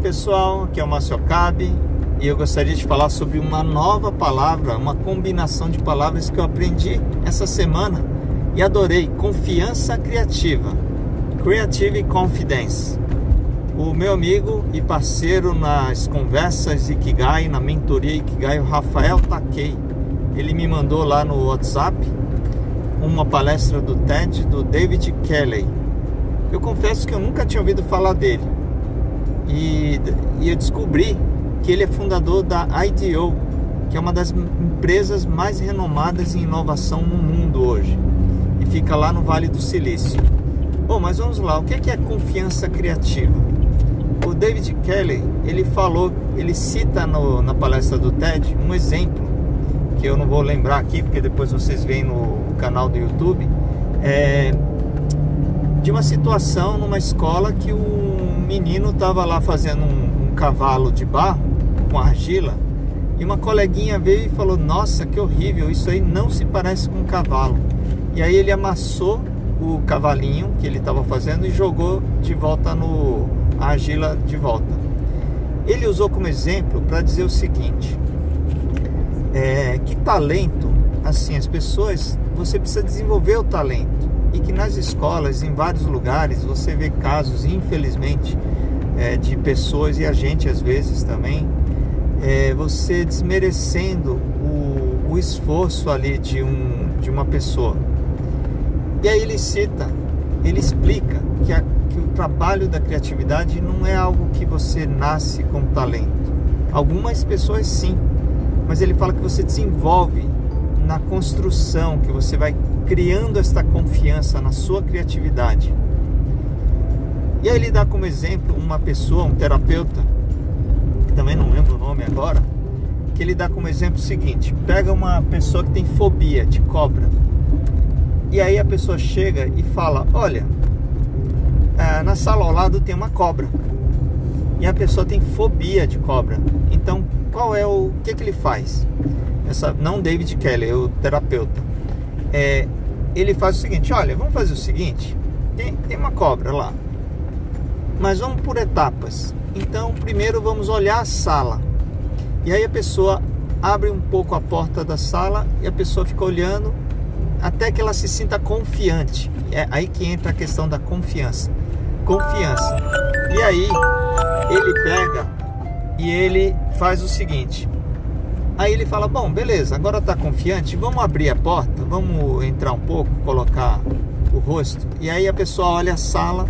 pessoal, aqui é o Márcio Cabe e eu gostaria de falar sobre uma nova palavra, uma combinação de palavras que eu aprendi essa semana e adorei: confiança criativa. Creative Confidence. O meu amigo e parceiro nas conversas Ikigai, na mentoria Ikigai, o Rafael Takei, ele me mandou lá no WhatsApp uma palestra do TED do David Kelly. Eu confesso que eu nunca tinha ouvido falar dele. E, e eu descobri que ele é fundador da IDEO, que é uma das empresas mais renomadas em inovação no mundo hoje. E fica lá no Vale do Silício. Bom, mas vamos lá. O que é, é confiança criativa? O David Kelly, ele falou, ele cita no, na palestra do TED um exemplo que eu não vou lembrar aqui porque depois vocês veem no canal do YouTube, é, de uma situação numa escola que um menino estava lá fazendo um, um cavalo de barro com argila e uma coleguinha veio e falou: Nossa, que horrível, isso aí não se parece com um cavalo. E aí ele amassou o cavalinho que ele estava fazendo e jogou de volta no a argila de volta. Ele usou como exemplo para dizer o seguinte: é, que talento, assim, as pessoas, você precisa desenvolver o talento e que nas escolas, em vários lugares, você vê casos, infelizmente, é, de pessoas e a gente às vezes também, é, você desmerecendo o, o esforço ali de, um, de uma pessoa. E aí ele cita, ele explica que, a, que o trabalho da criatividade não é algo que você nasce com talento. Algumas pessoas sim, mas ele fala que você desenvolve na construção, que você vai criando esta confiança na sua criatividade. E aí ele dá como exemplo uma pessoa, um terapeuta, que também não lembro o nome agora, que ele dá como exemplo o seguinte: pega uma pessoa que tem fobia de cobra. E aí a pessoa chega e fala: Olha, é, na sala ao lado tem uma cobra. E a pessoa tem fobia de cobra. Então, qual é o que, que ele faz? Essa, não David Kelly, é o terapeuta. É, ele faz o seguinte: olha, vamos fazer o seguinte: tem, tem uma cobra lá, mas vamos por etapas. Então, primeiro vamos olhar a sala. E aí a pessoa abre um pouco a porta da sala e a pessoa fica olhando até que ela se sinta confiante. É aí que entra a questão da confiança. Confiança. E aí ele pega e ele faz o seguinte: Aí ele fala: Bom, beleza, agora tá confiante, vamos abrir a porta, vamos entrar um pouco, colocar o rosto. E aí a pessoa olha a sala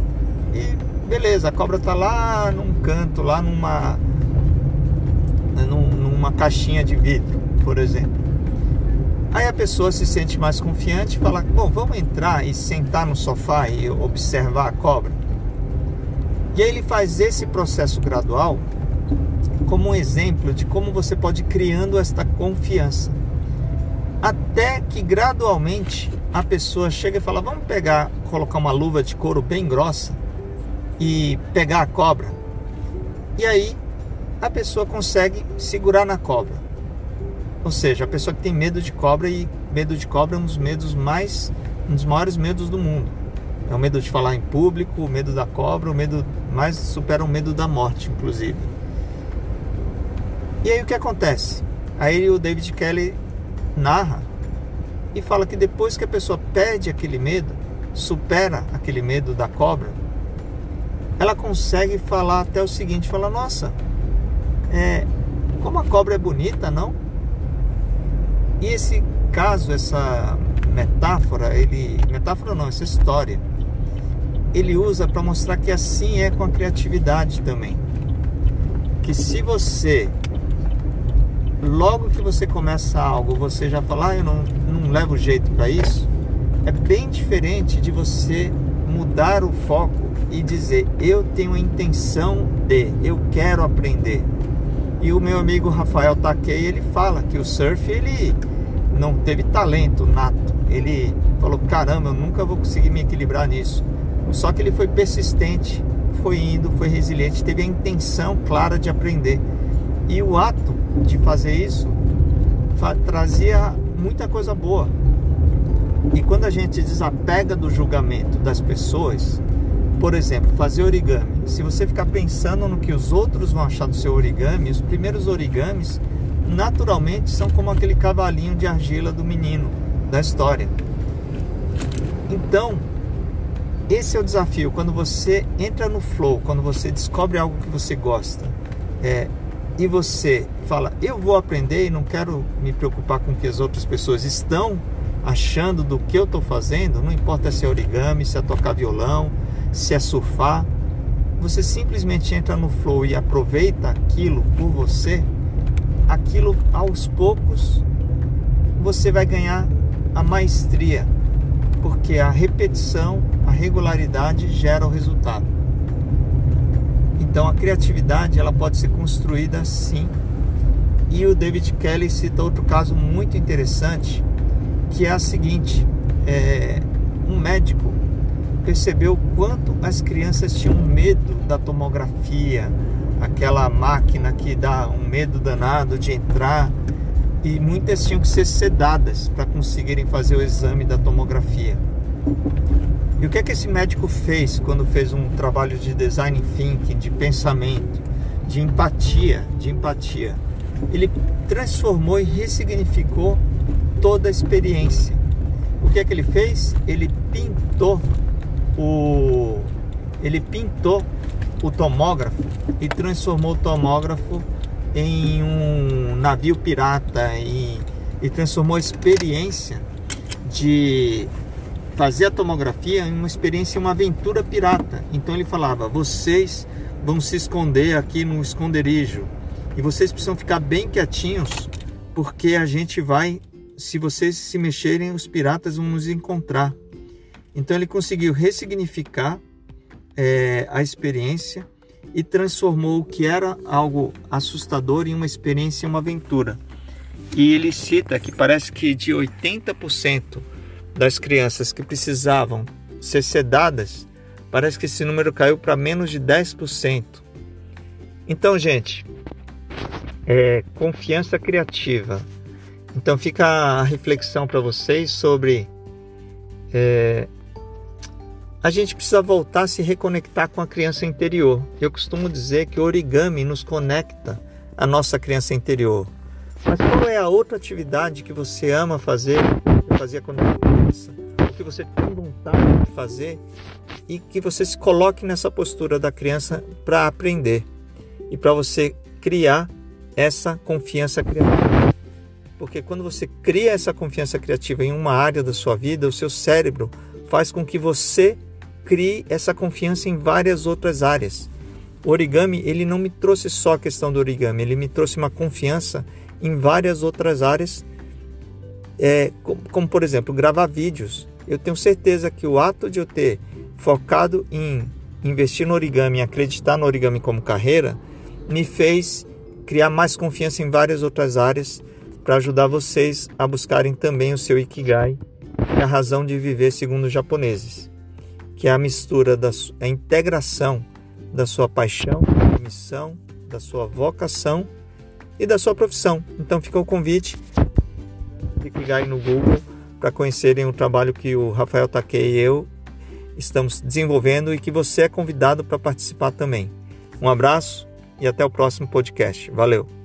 e beleza, a cobra tá lá num canto, lá numa, numa caixinha de vidro, por exemplo. Aí a pessoa se sente mais confiante e fala: Bom, vamos entrar e sentar no sofá e observar a cobra. E aí ele faz esse processo gradual como um exemplo de como você pode ir criando esta confiança. Até que gradualmente a pessoa chega e fala: Vamos pegar, colocar uma luva de couro bem grossa e pegar a cobra. E aí a pessoa consegue segurar na cobra. Ou seja, a pessoa que tem medo de cobra e medo de cobra é um dos medos mais, um dos maiores medos do mundo. É o medo de falar em público, o medo da cobra, o medo mais supera o medo da morte, inclusive. E aí o que acontece? Aí o David Kelly narra e fala que depois que a pessoa perde aquele medo, supera aquele medo da cobra, ela consegue falar até o seguinte: fala, nossa, é, como a cobra é bonita, não? E esse caso, essa metáfora, ele. Metáfora não, essa história, ele usa para mostrar que assim é com a criatividade também. Que se você logo que você começa algo, você já fala, ah, eu não, não levo jeito para isso, é bem diferente de você mudar o foco e dizer, eu tenho a intenção de, eu quero aprender. E o meu amigo Rafael Takei, ele fala que o surf, ele não teve talento nato. Ele falou, caramba, eu nunca vou conseguir me equilibrar nisso. Só que ele foi persistente, foi indo, foi resiliente, teve a intenção clara de aprender. E o ato de fazer isso trazia muita coisa boa. E quando a gente desapega do julgamento das pessoas, por exemplo, fazer origami. Se você ficar pensando no que os outros vão achar do seu origami, os primeiros origamis naturalmente são como aquele cavalinho de argila do menino da história. Então, esse é o desafio. Quando você entra no flow, quando você descobre algo que você gosta, é, e você fala, eu vou aprender e não quero me preocupar com o que as outras pessoas estão achando do que eu estou fazendo, não importa se é origami, se é tocar violão, se é surfar, você simplesmente entra no flow e aproveita aquilo por você, aquilo aos poucos você vai ganhar a maestria, porque a repetição, a regularidade gera o resultado. Então a criatividade ela pode ser construída sim. E o David Kelly cita outro caso muito interessante, que é a seguinte: é, um médico percebeu quanto as crianças tinham medo da tomografia, aquela máquina que dá um medo danado de entrar, e muitas tinham que ser sedadas para conseguirem fazer o exame da tomografia. E o que é que esse médico fez quando fez um trabalho de design thinking, de pensamento, de empatia, de empatia? Ele transformou e ressignificou toda a experiência. O que é que ele fez? Ele pintou o ele pintou o tomógrafo e transformou o tomógrafo em um navio pirata e, e transformou a experiência de fazer a tomografia em uma experiência, uma aventura pirata. Então ele falava: vocês vão se esconder aqui no esconderijo e vocês precisam ficar bem quietinhos porque a gente vai, se vocês se mexerem, os piratas vão nos encontrar. Então ele conseguiu ressignificar é, a experiência e transformou o que era algo assustador em uma experiência, uma aventura. E ele cita que parece que de 80% das crianças que precisavam ser sedadas, parece que esse número caiu para menos de 10%. Então, gente, é confiança criativa. Então fica a reflexão para vocês sobre é, a gente precisa voltar a se reconectar com a criança interior. Eu costumo dizer que origami nos conecta à nossa criança interior. Mas qual é a outra atividade que você ama fazer, fazia quando criança, o que você tem vontade de fazer e que você se coloque nessa postura da criança para aprender e para você criar essa confiança criativa. Porque quando você cria essa confiança criativa em uma área da sua vida, o seu cérebro faz com que você crie essa confiança em várias outras áreas. O origami, ele não me trouxe só a questão do origami, ele me trouxe uma confiança em várias outras áreas, é, como, como por exemplo, gravar vídeos. Eu tenho certeza que o ato de eu ter focado em investir no origami, acreditar no origami como carreira, me fez criar mais confiança em várias outras áreas para ajudar vocês a buscarem também o seu ikigai, que é a razão de viver segundo os japoneses que é a mistura da a integração da sua paixão, da missão, da sua vocação e da sua profissão. Então fica o convite de clicar no Google para conhecerem o trabalho que o Rafael Takei e eu estamos desenvolvendo e que você é convidado para participar também. Um abraço e até o próximo podcast. Valeu!